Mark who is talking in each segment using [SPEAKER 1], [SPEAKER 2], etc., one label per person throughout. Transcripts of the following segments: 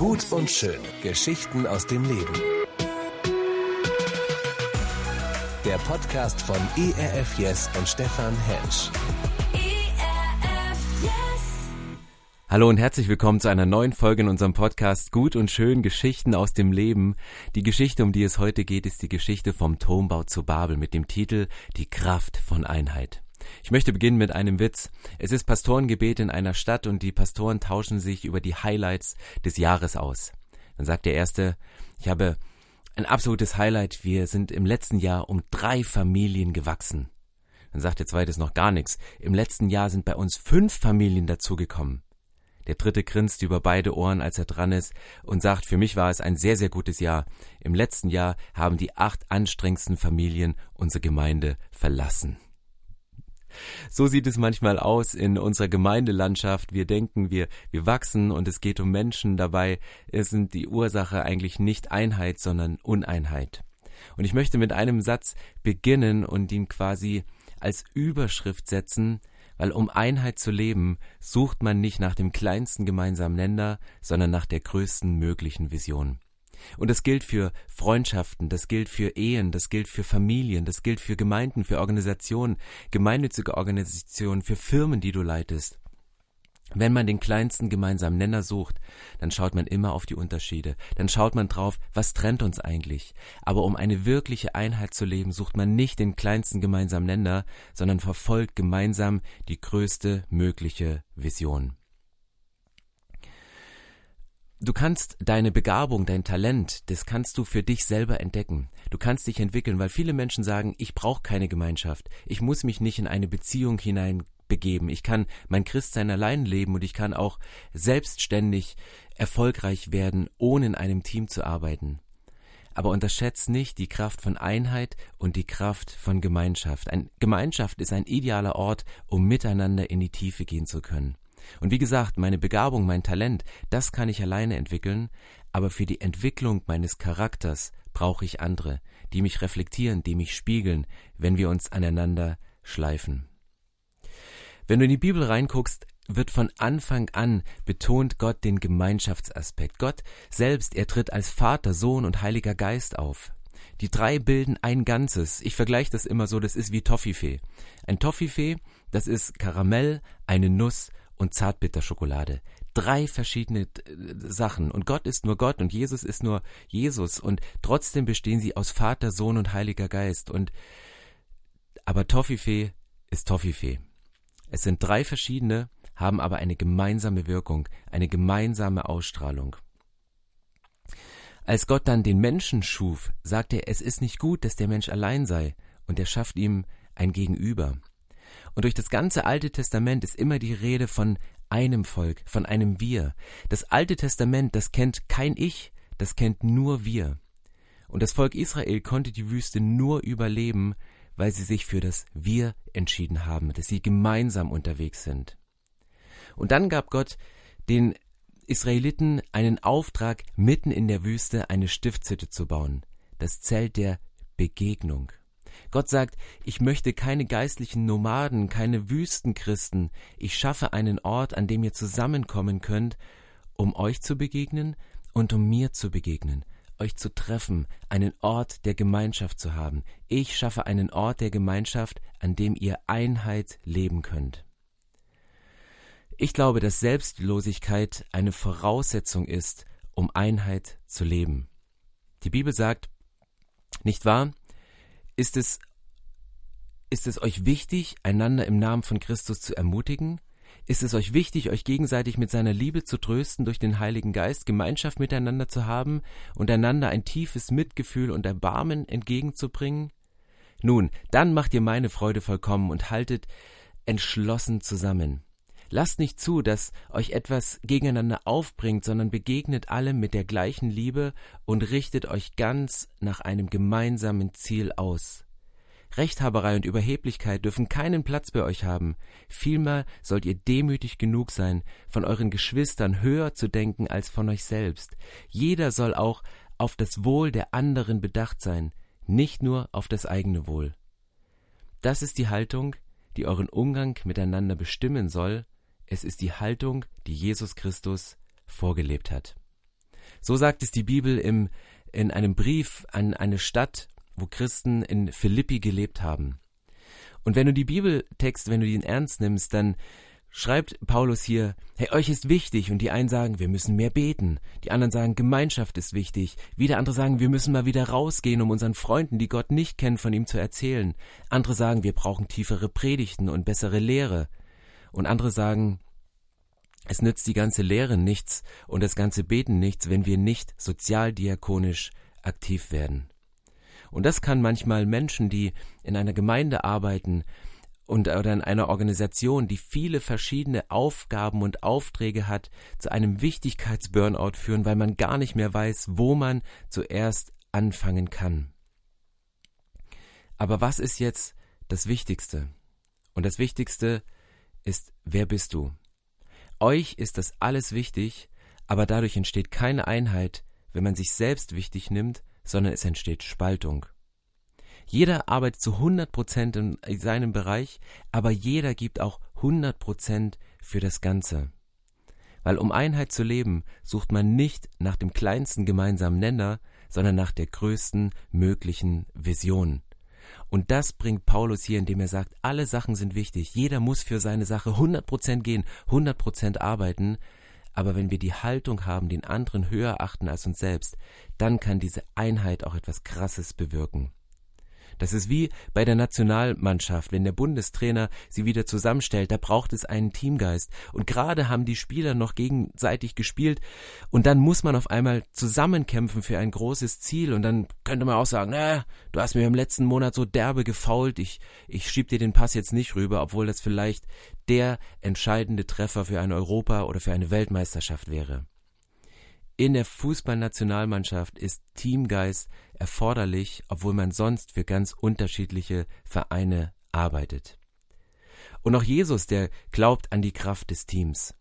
[SPEAKER 1] Gut und schön. Geschichten aus dem Leben. Der Podcast von ERF Yes und Stefan Hensch.
[SPEAKER 2] ERF Yes.
[SPEAKER 3] Hallo und herzlich willkommen zu einer neuen Folge in unserem Podcast Gut und schön Geschichten aus dem Leben. Die Geschichte, um die es heute geht, ist die Geschichte vom Turmbau zu Babel mit dem Titel Die Kraft von Einheit. Ich möchte beginnen mit einem Witz. Es ist Pastorengebet in einer Stadt und die Pastoren tauschen sich über die Highlights des Jahres aus. Dann sagt der Erste, ich habe ein absolutes Highlight. Wir sind im letzten Jahr um drei Familien gewachsen. Dann sagt der Zweite, noch gar nichts. Im letzten Jahr sind bei uns fünf Familien dazugekommen. Der Dritte grinst über beide Ohren, als er dran ist, und sagt, für mich war es ein sehr, sehr gutes Jahr. Im letzten Jahr haben die acht anstrengendsten Familien unsere Gemeinde verlassen. So sieht es manchmal aus in unserer Gemeindelandschaft. Wir denken, wir, wir wachsen und es geht um Menschen. Dabei sind die Ursache eigentlich nicht Einheit, sondern Uneinheit. Und ich möchte mit einem Satz beginnen und ihn quasi als Überschrift setzen, weil um Einheit zu leben, sucht man nicht nach dem kleinsten gemeinsamen Nenner, sondern nach der größten möglichen Vision. Und das gilt für Freundschaften, das gilt für Ehen, das gilt für Familien, das gilt für Gemeinden, für Organisationen, gemeinnützige Organisationen, für Firmen, die du leitest. Wenn man den kleinsten gemeinsamen Nenner sucht, dann schaut man immer auf die Unterschiede. Dann schaut man drauf, was trennt uns eigentlich. Aber um eine wirkliche Einheit zu leben, sucht man nicht den kleinsten gemeinsamen Nenner, sondern verfolgt gemeinsam die größte mögliche Vision. Du kannst deine Begabung, dein Talent, das kannst du für dich selber entdecken. Du kannst dich entwickeln, weil viele Menschen sagen, ich brauche keine Gemeinschaft. Ich muss mich nicht in eine Beziehung hinein begeben. Ich kann mein Christsein allein leben und ich kann auch selbstständig erfolgreich werden, ohne in einem Team zu arbeiten. Aber unterschätzt nicht die Kraft von Einheit und die Kraft von Gemeinschaft. Ein Gemeinschaft ist ein idealer Ort, um miteinander in die Tiefe gehen zu können. Und wie gesagt, meine Begabung, mein Talent, das kann ich alleine entwickeln, aber für die Entwicklung meines Charakters brauche ich andere, die mich reflektieren, die mich spiegeln, wenn wir uns aneinander schleifen. Wenn du in die Bibel reinguckst, wird von Anfang an betont Gott den Gemeinschaftsaspekt. Gott selbst, er tritt als Vater, Sohn und Heiliger Geist auf. Die drei bilden ein Ganzes. Ich vergleiche das immer so, das ist wie Toffifee. Ein Toffifee, das ist Karamell, eine Nuss und Zartbitterschokolade. Drei verschiedene äh, Sachen. Und Gott ist nur Gott und Jesus ist nur Jesus. Und trotzdem bestehen sie aus Vater, Sohn und Heiliger Geist. Und aber Toffifee ist Toffifee. Es sind drei verschiedene, haben aber eine gemeinsame Wirkung, eine gemeinsame Ausstrahlung. Als Gott dann den Menschen schuf, sagte er, es ist nicht gut, dass der Mensch allein sei, und er schafft ihm ein Gegenüber. Und durch das ganze Alte Testament ist immer die Rede von einem Volk, von einem Wir. Das Alte Testament, das kennt kein Ich, das kennt nur wir. Und das Volk Israel konnte die Wüste nur überleben, weil sie sich für das Wir entschieden haben, dass sie gemeinsam unterwegs sind. Und dann gab Gott den Israeliten einen Auftrag, mitten in der Wüste eine Stiftshütte zu bauen, das Zelt der Begegnung. Gott sagt, ich möchte keine geistlichen Nomaden, keine Wüstenchristen, ich schaffe einen Ort, an dem ihr zusammenkommen könnt, um euch zu begegnen und um mir zu begegnen, euch zu treffen, einen Ort der Gemeinschaft zu haben. Ich schaffe einen Ort der Gemeinschaft, an dem ihr Einheit leben könnt. Ich glaube, dass Selbstlosigkeit eine Voraussetzung ist, um Einheit zu leben. Die Bibel sagt, nicht wahr? Ist es, ist es euch wichtig, einander im Namen von Christus zu ermutigen? Ist es euch wichtig, euch gegenseitig mit seiner Liebe zu trösten, durch den Heiligen Geist Gemeinschaft miteinander zu haben und einander ein tiefes Mitgefühl und Erbarmen entgegenzubringen? Nun, dann macht ihr meine Freude vollkommen und haltet entschlossen zusammen. Lasst nicht zu, dass euch etwas gegeneinander aufbringt, sondern begegnet allem mit der gleichen Liebe und richtet euch ganz nach einem gemeinsamen Ziel aus. Rechthaberei und Überheblichkeit dürfen keinen Platz bei euch haben. Vielmehr sollt ihr demütig genug sein, von euren Geschwistern höher zu denken als von euch selbst. Jeder soll auch auf das Wohl der anderen bedacht sein, nicht nur auf das eigene Wohl. Das ist die Haltung, die euren Umgang miteinander bestimmen soll, es ist die Haltung, die Jesus Christus vorgelebt hat. So sagt es die Bibel im, in einem Brief an eine Stadt, wo Christen in Philippi gelebt haben. Und wenn du die Bibeltext, wenn du den ernst nimmst, dann schreibt Paulus hier, hey, euch ist wichtig und die einen sagen, wir müssen mehr beten, die anderen sagen, Gemeinschaft ist wichtig, wieder andere sagen, wir müssen mal wieder rausgehen, um unseren Freunden, die Gott nicht kennen, von ihm zu erzählen. Andere sagen, wir brauchen tiefere Predigten und bessere Lehre. Und andere sagen, es nützt die ganze Lehre nichts und das ganze Beten nichts, wenn wir nicht sozialdiakonisch aktiv werden. Und das kann manchmal Menschen, die in einer Gemeinde arbeiten, und oder in einer Organisation, die viele verschiedene Aufgaben und Aufträge hat, zu einem Wichtigkeitsburnout führen, weil man gar nicht mehr weiß, wo man zuerst anfangen kann. Aber was ist jetzt das Wichtigste? Und das Wichtigste ist, wer bist du? Euch ist das alles wichtig, aber dadurch entsteht keine Einheit, wenn man sich selbst wichtig nimmt, sondern es entsteht Spaltung. Jeder arbeitet zu 100 Prozent in seinem Bereich, aber jeder gibt auch 100 Prozent für das Ganze. Weil um Einheit zu leben, sucht man nicht nach dem kleinsten gemeinsamen Nenner, sondern nach der größten möglichen Vision. Und das bringt Paulus hier, indem er sagt, alle Sachen sind wichtig, jeder muss für seine Sache 100 Prozent gehen, 100 Prozent arbeiten, aber wenn wir die Haltung haben, den anderen höher achten als uns selbst, dann kann diese Einheit auch etwas Krasses bewirken. Das ist wie bei der Nationalmannschaft, wenn der Bundestrainer sie wieder zusammenstellt, da braucht es einen Teamgeist. Und gerade haben die Spieler noch gegenseitig gespielt und dann muss man auf einmal zusammenkämpfen für ein großes Ziel und dann könnte man auch sagen, na, du hast mir im letzten Monat so derbe gefault, ich, ich schieb dir den Pass jetzt nicht rüber, obwohl das vielleicht der entscheidende Treffer für eine Europa- oder für eine Weltmeisterschaft wäre. In der Fußballnationalmannschaft ist Teamgeist erforderlich, obwohl man sonst für ganz unterschiedliche Vereine arbeitet. Und auch Jesus, der glaubt an die Kraft des Teams.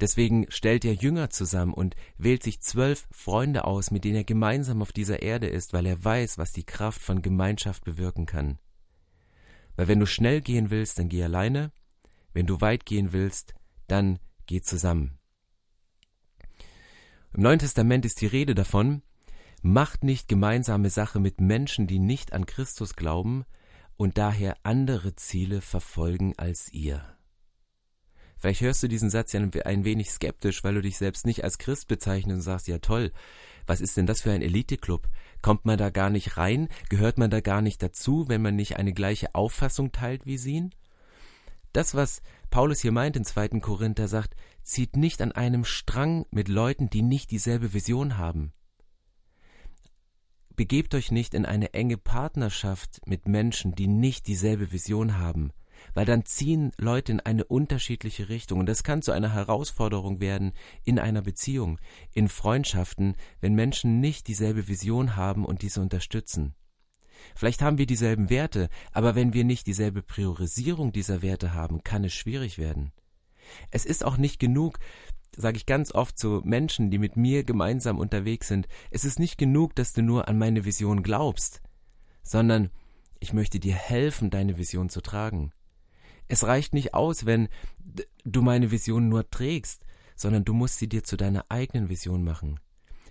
[SPEAKER 3] Deswegen stellt er Jünger zusammen und wählt sich zwölf Freunde aus, mit denen er gemeinsam auf dieser Erde ist, weil er weiß, was die Kraft von Gemeinschaft bewirken kann. Weil wenn du schnell gehen willst, dann geh alleine, wenn du weit gehen willst, dann geh zusammen. Im Neuen Testament ist die Rede davon, macht nicht gemeinsame Sache mit Menschen, die nicht an Christus glauben und daher andere Ziele verfolgen als ihr. Vielleicht hörst du diesen Satz ja ein wenig skeptisch, weil du dich selbst nicht als Christ bezeichnest und sagst, ja toll, was ist denn das für ein Eliteclub? Kommt man da gar nicht rein? Gehört man da gar nicht dazu, wenn man nicht eine gleiche Auffassung teilt wie sie? Das, was Paulus hier meint in 2. Korinther, sagt, zieht nicht an einem Strang mit Leuten, die nicht dieselbe Vision haben. Begebt euch nicht in eine enge Partnerschaft mit Menschen, die nicht dieselbe Vision haben, weil dann ziehen Leute in eine unterschiedliche Richtung und das kann zu einer Herausforderung werden in einer Beziehung, in Freundschaften, wenn Menschen nicht dieselbe Vision haben und diese unterstützen. Vielleicht haben wir dieselben Werte, aber wenn wir nicht dieselbe Priorisierung dieser Werte haben, kann es schwierig werden. Es ist auch nicht genug, sage ich ganz oft zu Menschen, die mit mir gemeinsam unterwegs sind, es ist nicht genug, dass du nur an meine Vision glaubst, sondern ich möchte dir helfen, deine Vision zu tragen. Es reicht nicht aus, wenn du meine Vision nur trägst, sondern du musst sie dir zu deiner eigenen Vision machen.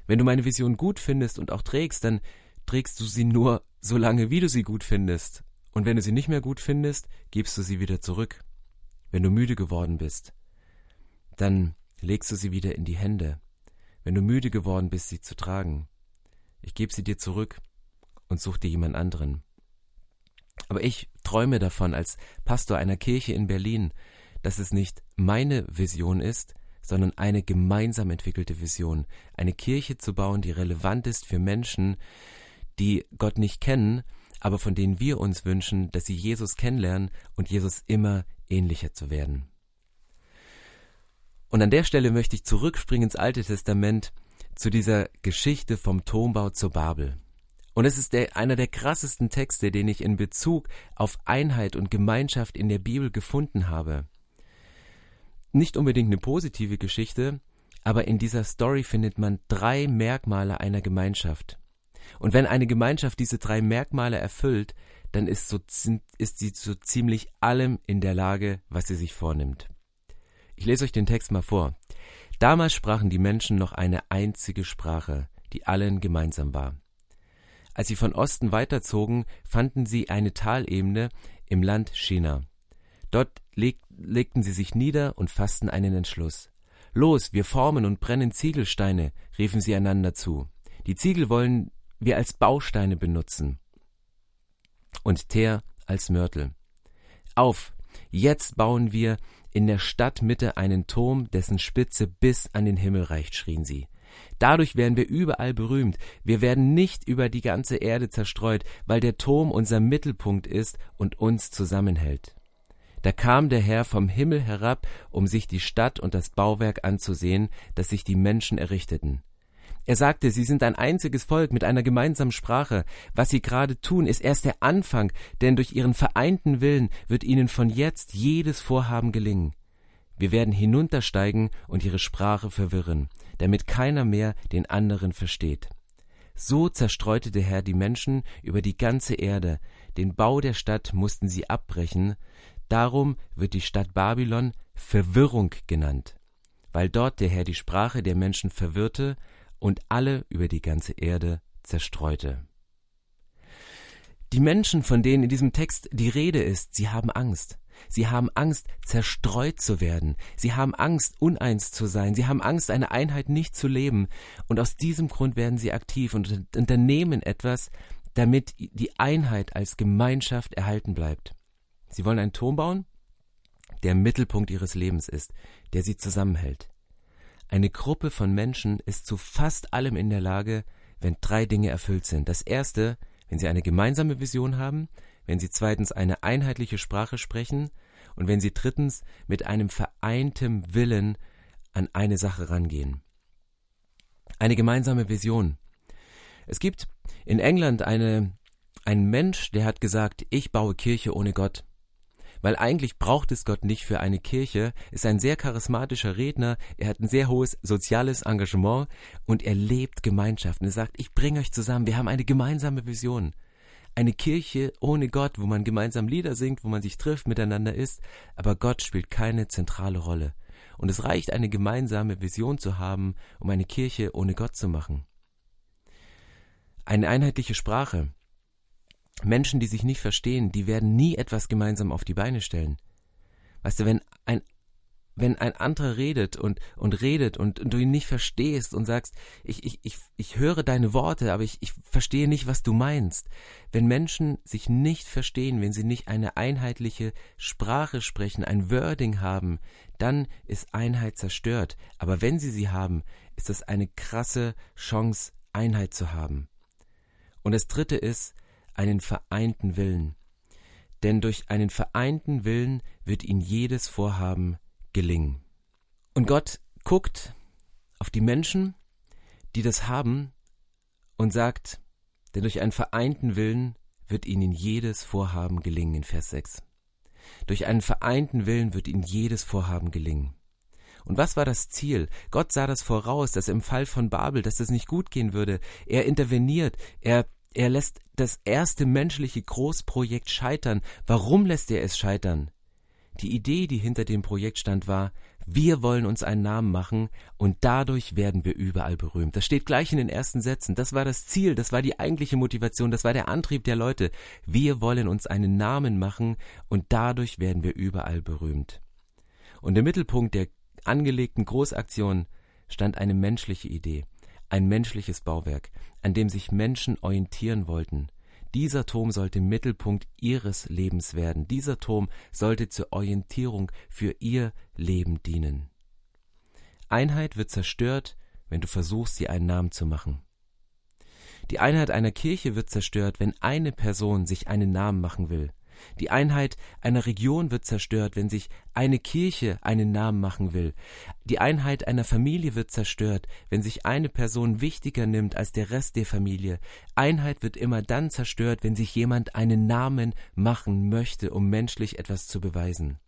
[SPEAKER 3] Wenn du meine Vision gut findest und auch trägst, dann trägst du sie nur so lange, wie du sie gut findest. Und wenn du sie nicht mehr gut findest, gibst du sie wieder zurück. Wenn du müde geworden bist, dann legst du sie wieder in die Hände. Wenn du müde geworden bist, sie zu tragen, ich gebe sie dir zurück und such dir jemand anderen. Aber ich träume davon als Pastor einer Kirche in Berlin, dass es nicht meine Vision ist, sondern eine gemeinsam entwickelte Vision, eine Kirche zu bauen, die relevant ist für Menschen, die Gott nicht kennen, aber von denen wir uns wünschen, dass sie Jesus kennenlernen und Jesus immer ähnlicher zu werden. Und an der Stelle möchte ich zurückspringen ins Alte Testament zu dieser Geschichte vom Turmbau zur Babel. Und es ist der, einer der krassesten Texte, den ich in Bezug auf Einheit und Gemeinschaft in der Bibel gefunden habe. Nicht unbedingt eine positive Geschichte, aber in dieser Story findet man drei Merkmale einer Gemeinschaft. Und wenn eine Gemeinschaft diese drei Merkmale erfüllt, dann ist, so, ist sie zu ziemlich allem in der Lage, was sie sich vornimmt. Ich lese euch den Text mal vor. Damals sprachen die Menschen noch eine einzige Sprache, die allen gemeinsam war. Als sie von Osten weiterzogen, fanden sie eine Talebene im Land China. Dort leg legten sie sich nieder und fassten einen Entschluss. Los, wir formen und brennen Ziegelsteine, riefen sie einander zu. Die Ziegel wollen wir als Bausteine benutzen. Und Teer als Mörtel. Auf, jetzt bauen wir in der Stadtmitte einen Turm, dessen Spitze bis an den Himmel reicht, schrien sie. Dadurch werden wir überall berühmt. Wir werden nicht über die ganze Erde zerstreut, weil der Turm unser Mittelpunkt ist und uns zusammenhält. Da kam der Herr vom Himmel herab, um sich die Stadt und das Bauwerk anzusehen, das sich die Menschen errichteten. Er sagte, sie sind ein einziges Volk mit einer gemeinsamen Sprache. Was sie gerade tun, ist erst der Anfang, denn durch ihren vereinten Willen wird ihnen von jetzt jedes Vorhaben gelingen. Wir werden hinuntersteigen und ihre Sprache verwirren, damit keiner mehr den anderen versteht. So zerstreute der Herr die Menschen über die ganze Erde, den Bau der Stadt mussten sie abbrechen, darum wird die Stadt Babylon Verwirrung genannt, weil dort der Herr die Sprache der Menschen verwirrte und alle über die ganze Erde zerstreute. Die Menschen, von denen in diesem Text die Rede ist, sie haben Angst. Sie haben Angst, zerstreut zu werden. Sie haben Angst, uneins zu sein. Sie haben Angst, eine Einheit nicht zu leben. Und aus diesem Grund werden sie aktiv und unternehmen etwas, damit die Einheit als Gemeinschaft erhalten bleibt. Sie wollen einen Turm bauen, der Mittelpunkt ihres Lebens ist, der sie zusammenhält. Eine Gruppe von Menschen ist zu fast allem in der Lage, wenn drei Dinge erfüllt sind. Das erste, wenn sie eine gemeinsame Vision haben, wenn sie zweitens eine einheitliche Sprache sprechen und wenn sie drittens mit einem vereinten Willen an eine Sache rangehen. Eine gemeinsame Vision. Es gibt in England eine, einen Mensch, der hat gesagt, ich baue Kirche ohne Gott weil eigentlich braucht es Gott nicht für eine Kirche, ist ein sehr charismatischer Redner, er hat ein sehr hohes soziales Engagement und er lebt Gemeinschaften. Er sagt, ich bringe euch zusammen, wir haben eine gemeinsame Vision. Eine Kirche ohne Gott, wo man gemeinsam Lieder singt, wo man sich trifft, miteinander ist, aber Gott spielt keine zentrale Rolle. Und es reicht, eine gemeinsame Vision zu haben, um eine Kirche ohne Gott zu machen. Eine einheitliche Sprache. Menschen, die sich nicht verstehen, die werden nie etwas gemeinsam auf die Beine stellen. Weißt du, wenn ein wenn ein anderer redet und, und redet und, und, du ihn nicht verstehst und sagst, ich, ich, ich, ich höre deine Worte, aber ich, ich verstehe nicht, was du meinst. Wenn Menschen sich nicht verstehen, wenn sie nicht eine einheitliche Sprache sprechen, ein Wording haben, dann ist Einheit zerstört. Aber wenn sie sie haben, ist das eine krasse Chance, Einheit zu haben. Und das dritte ist, einen vereinten Willen. Denn durch einen vereinten Willen wird ihnen jedes Vorhaben gelingen. Und Gott guckt auf die Menschen, die das haben, und sagt, denn durch einen vereinten Willen wird ihnen jedes Vorhaben gelingen in Vers 6. Durch einen vereinten Willen wird ihnen jedes Vorhaben gelingen. Und was war das Ziel? Gott sah das voraus, dass im Fall von Babel, dass das nicht gut gehen würde. Er interveniert, er er lässt das erste menschliche Großprojekt scheitern. Warum lässt er es scheitern? Die Idee, die hinter dem Projekt stand, war, wir wollen uns einen Namen machen und dadurch werden wir überall berühmt. Das steht gleich in den ersten Sätzen. Das war das Ziel, das war die eigentliche Motivation, das war der Antrieb der Leute. Wir wollen uns einen Namen machen und dadurch werden wir überall berühmt. Und im Mittelpunkt der angelegten Großaktion stand eine menschliche Idee ein menschliches Bauwerk, an dem sich Menschen orientieren wollten. Dieser Turm sollte Mittelpunkt ihres Lebens werden. Dieser Turm sollte zur Orientierung für ihr Leben dienen. Einheit wird zerstört, wenn du versuchst, sie einen Namen zu machen. Die Einheit einer Kirche wird zerstört, wenn eine Person sich einen Namen machen will. Die Einheit einer Region wird zerstört, wenn sich eine Kirche einen Namen machen will. Die Einheit einer Familie wird zerstört, wenn sich eine Person wichtiger nimmt als der Rest der Familie. Einheit wird immer dann zerstört, wenn sich jemand einen Namen machen möchte, um menschlich etwas zu beweisen.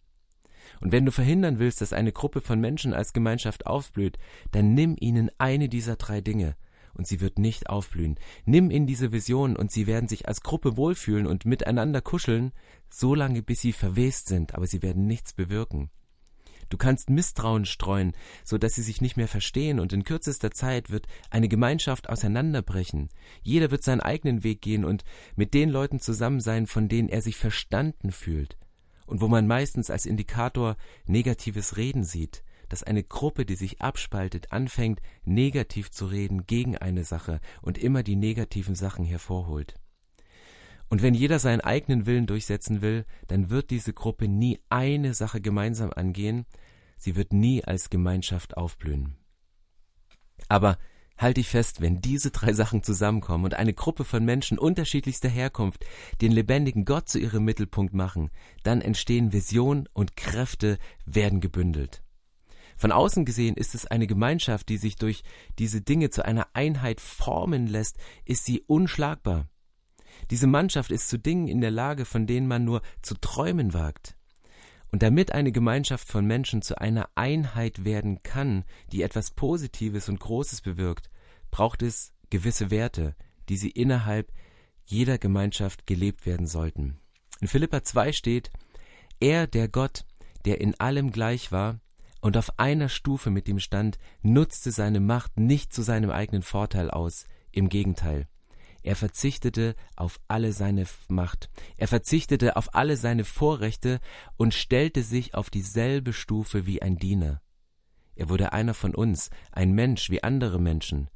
[SPEAKER 3] Und wenn du verhindern willst, dass eine Gruppe von Menschen als Gemeinschaft aufblüht, dann nimm ihnen eine dieser drei Dinge und sie wird nicht aufblühen. Nimm in diese Vision und sie werden sich als Gruppe wohlfühlen und miteinander kuscheln, so lange bis sie verwest sind, aber sie werden nichts bewirken. Du kannst Misstrauen streuen, so dass sie sich nicht mehr verstehen und in kürzester Zeit wird eine Gemeinschaft auseinanderbrechen. Jeder wird seinen eigenen Weg gehen und mit den Leuten zusammen sein, von denen er sich verstanden fühlt und wo man meistens als Indikator negatives Reden sieht, dass eine Gruppe, die sich abspaltet, anfängt negativ zu reden gegen eine Sache und immer die negativen Sachen hervorholt. Und wenn jeder seinen eigenen Willen durchsetzen will, dann wird diese Gruppe nie eine Sache gemeinsam angehen, sie wird nie als Gemeinschaft aufblühen. Aber halt dich fest, wenn diese drei Sachen zusammenkommen und eine Gruppe von Menschen unterschiedlichster Herkunft den lebendigen Gott zu ihrem Mittelpunkt machen, dann entstehen Vision und Kräfte werden gebündelt. Von außen gesehen ist es eine Gemeinschaft, die sich durch diese Dinge zu einer Einheit formen lässt, ist sie unschlagbar. Diese Mannschaft ist zu Dingen in der Lage, von denen man nur zu träumen wagt. Und damit eine Gemeinschaft von Menschen zu einer Einheit werden kann, die etwas Positives und Großes bewirkt, braucht es gewisse Werte, die sie innerhalb jeder Gemeinschaft gelebt werden sollten. In Philippa 2 steht, er, der Gott, der in allem gleich war und auf einer Stufe mit ihm stand, nutzte seine Macht nicht zu seinem eigenen Vorteil aus, im Gegenteil. Er verzichtete auf alle seine Macht. Er verzichtete auf alle seine Vorrechte und stellte sich auf dieselbe Stufe wie ein Diener. Er wurde einer von uns, ein Mensch wie andere Menschen.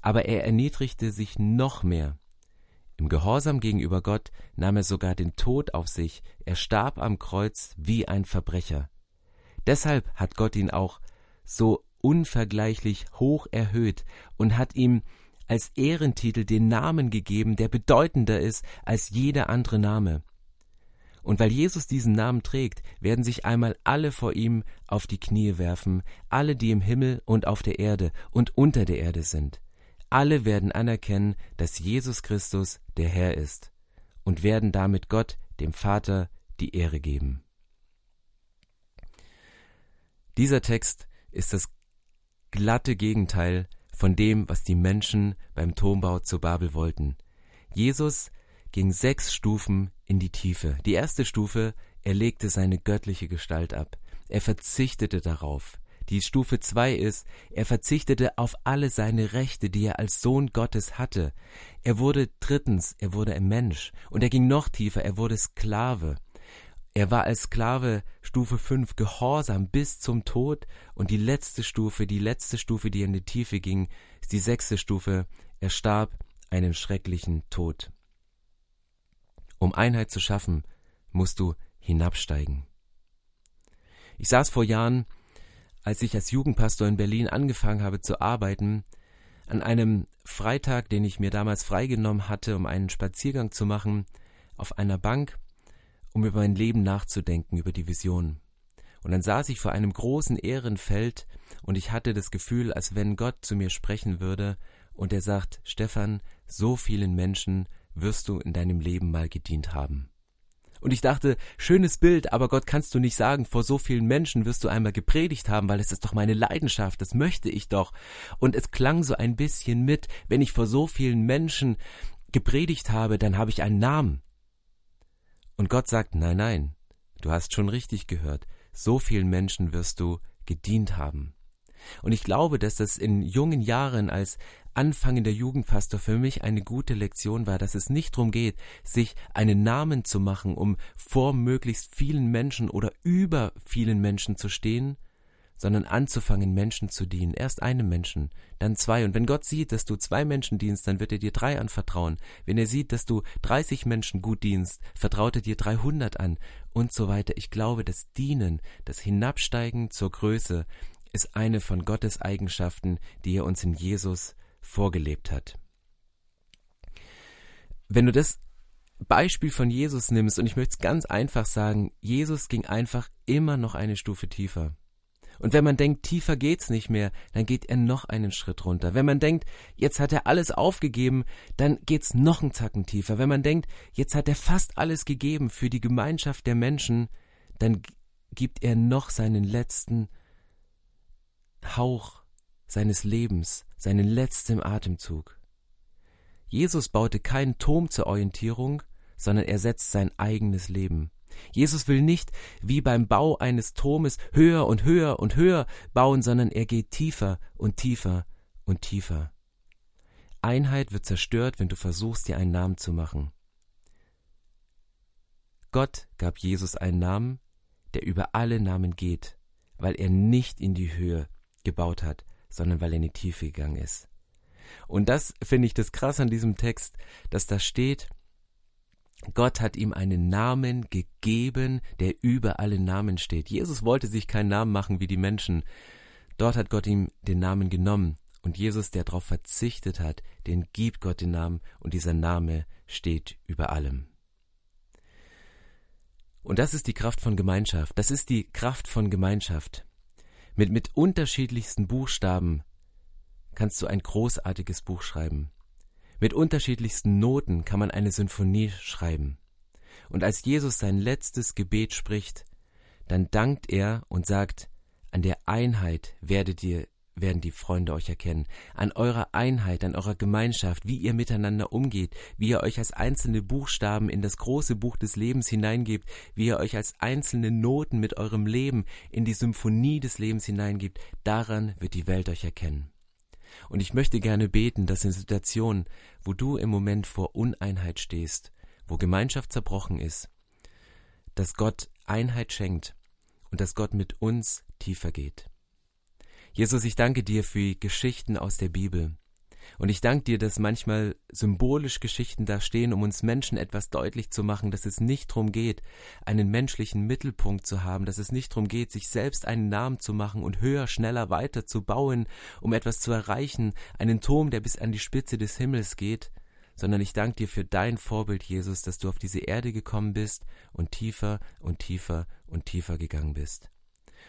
[SPEAKER 3] Aber er erniedrigte sich noch mehr. Im Gehorsam gegenüber Gott nahm er sogar den Tod auf sich. Er starb am Kreuz wie ein Verbrecher. Deshalb hat Gott ihn auch so unvergleichlich hoch erhöht und hat ihm als Ehrentitel den Namen gegeben, der bedeutender ist als jeder andere Name. Und weil Jesus diesen Namen trägt, werden sich einmal alle vor ihm auf die Knie werfen, alle, die im Himmel und auf der Erde und unter der Erde sind. Alle werden anerkennen, dass Jesus Christus der Herr ist und werden damit Gott, dem Vater, die Ehre geben. Dieser Text ist das glatte Gegenteil von dem, was die Menschen beim Turmbau zu Babel wollten. Jesus ging sechs Stufen in die Tiefe. Die erste Stufe, er legte seine göttliche Gestalt ab. Er verzichtete darauf. Die Stufe zwei ist, er verzichtete auf alle seine Rechte, die er als Sohn Gottes hatte. Er wurde drittens, er wurde ein Mensch. Und er ging noch tiefer, er wurde Sklave. Er war als Sklave Stufe 5 gehorsam bis zum Tod und die letzte Stufe, die letzte Stufe, die in die Tiefe ging, ist die sechste Stufe. Er starb einen schrecklichen Tod. Um Einheit zu schaffen, musst du hinabsteigen. Ich saß vor Jahren, als ich als Jugendpastor in Berlin angefangen habe zu arbeiten, an einem Freitag, den ich mir damals freigenommen hatte, um einen Spaziergang zu machen, auf einer Bank um über mein Leben nachzudenken, über die Vision. Und dann saß ich vor einem großen Ehrenfeld und ich hatte das Gefühl, als wenn Gott zu mir sprechen würde und er sagt, Stefan, so vielen Menschen wirst du in deinem Leben mal gedient haben. Und ich dachte, schönes Bild, aber Gott kannst du nicht sagen, vor so vielen Menschen wirst du einmal gepredigt haben, weil es ist doch meine Leidenschaft, das möchte ich doch. Und es klang so ein bisschen mit, wenn ich vor so vielen Menschen gepredigt habe, dann habe ich einen Namen. Und Gott sagt, nein, nein, du hast schon richtig gehört, so vielen Menschen wirst du gedient haben. Und ich glaube, dass das in jungen Jahren als anfangender Jugendpastor für mich eine gute Lektion war, dass es nicht darum geht, sich einen Namen zu machen, um vor möglichst vielen Menschen oder über vielen Menschen zu stehen, sondern anzufangen, Menschen zu dienen. Erst einem Menschen, dann zwei. Und wenn Gott sieht, dass du zwei Menschen dienst, dann wird er dir drei anvertrauen. Wenn er sieht, dass du 30 Menschen gut dienst, vertraut er dir 300 an und so weiter. Ich glaube, das Dienen, das Hinabsteigen zur Größe ist eine von Gottes Eigenschaften, die er uns in Jesus vorgelebt hat. Wenn du das Beispiel von Jesus nimmst, und ich möchte es ganz einfach sagen, Jesus ging einfach immer noch eine Stufe tiefer. Und wenn man denkt, tiefer geht's nicht mehr, dann geht er noch einen Schritt runter. Wenn man denkt, jetzt hat er alles aufgegeben, dann geht's noch einen Zacken tiefer. Wenn man denkt, jetzt hat er fast alles gegeben für die Gemeinschaft der Menschen, dann gibt er noch seinen letzten Hauch seines Lebens, seinen letzten Atemzug. Jesus baute keinen Turm zur Orientierung, sondern er setzt sein eigenes Leben. Jesus will nicht wie beim Bau eines Turmes höher und höher und höher bauen, sondern er geht tiefer und tiefer und tiefer. Einheit wird zerstört, wenn du versuchst, dir einen Namen zu machen. Gott gab Jesus einen Namen, der über alle Namen geht, weil er nicht in die Höhe gebaut hat, sondern weil er in die Tiefe gegangen ist. Und das finde ich das krass an diesem Text, dass da steht, Gott hat ihm einen Namen gegeben, der über alle Namen steht. Jesus wollte sich keinen Namen machen wie die Menschen. Dort hat Gott ihm den Namen genommen. Und Jesus, der darauf verzichtet hat, den gibt Gott den Namen und dieser Name steht über allem. Und das ist die Kraft von Gemeinschaft. Das ist die Kraft von Gemeinschaft. Mit, mit unterschiedlichsten Buchstaben kannst du ein großartiges Buch schreiben. Mit unterschiedlichsten Noten kann man eine Sinfonie schreiben. Und als Jesus sein letztes Gebet spricht, dann dankt er und sagt, an der Einheit werdet ihr werden die Freunde euch erkennen, an eurer Einheit, an eurer Gemeinschaft, wie ihr miteinander umgeht, wie ihr euch als einzelne Buchstaben in das große Buch des Lebens hineingebt, wie ihr euch als einzelne Noten mit eurem Leben in die Symphonie des Lebens hineingebt, daran wird die Welt euch erkennen. Und ich möchte gerne beten, dass in Situationen, wo du im Moment vor Uneinheit stehst, wo Gemeinschaft zerbrochen ist, dass Gott Einheit schenkt und dass Gott mit uns tiefer geht. Jesus, ich danke dir für Geschichten aus der Bibel. Und ich danke dir, dass manchmal symbolisch Geschichten da stehen, um uns Menschen etwas deutlich zu machen, dass es nicht darum geht, einen menschlichen Mittelpunkt zu haben, dass es nicht darum geht, sich selbst einen Namen zu machen und höher, schneller weiter zu bauen, um etwas zu erreichen, einen Turm, der bis an die Spitze des Himmels geht, sondern ich danke dir für dein Vorbild, Jesus, dass du auf diese Erde gekommen bist und tiefer und tiefer und tiefer gegangen bist.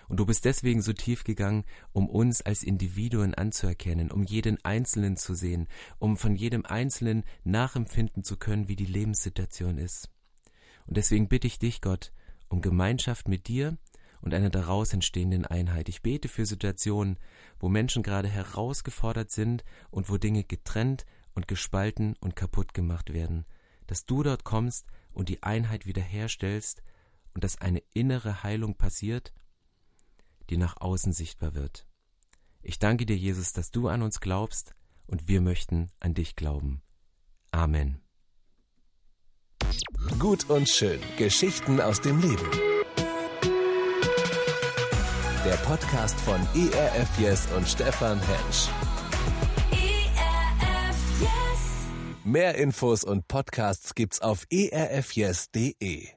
[SPEAKER 3] Und du bist deswegen so tief gegangen, um uns als Individuen anzuerkennen, um jeden Einzelnen zu sehen, um von jedem Einzelnen nachempfinden zu können, wie die Lebenssituation ist. Und deswegen bitte ich dich, Gott, um Gemeinschaft mit dir und einer daraus entstehenden Einheit. Ich bete für Situationen, wo Menschen gerade herausgefordert sind und wo Dinge getrennt und gespalten und kaputt gemacht werden, dass du dort kommst und die Einheit wiederherstellst und dass eine innere Heilung passiert die nach außen sichtbar wird. Ich danke dir, Jesus, dass du an uns glaubst und wir möchten an dich glauben. Amen.
[SPEAKER 1] Gut und schön. Geschichten aus dem Leben. Der Podcast von ERF Yes und Stefan Hensch. ERF Yes. Mehr Infos und Podcasts gibt's auf erfyes.de.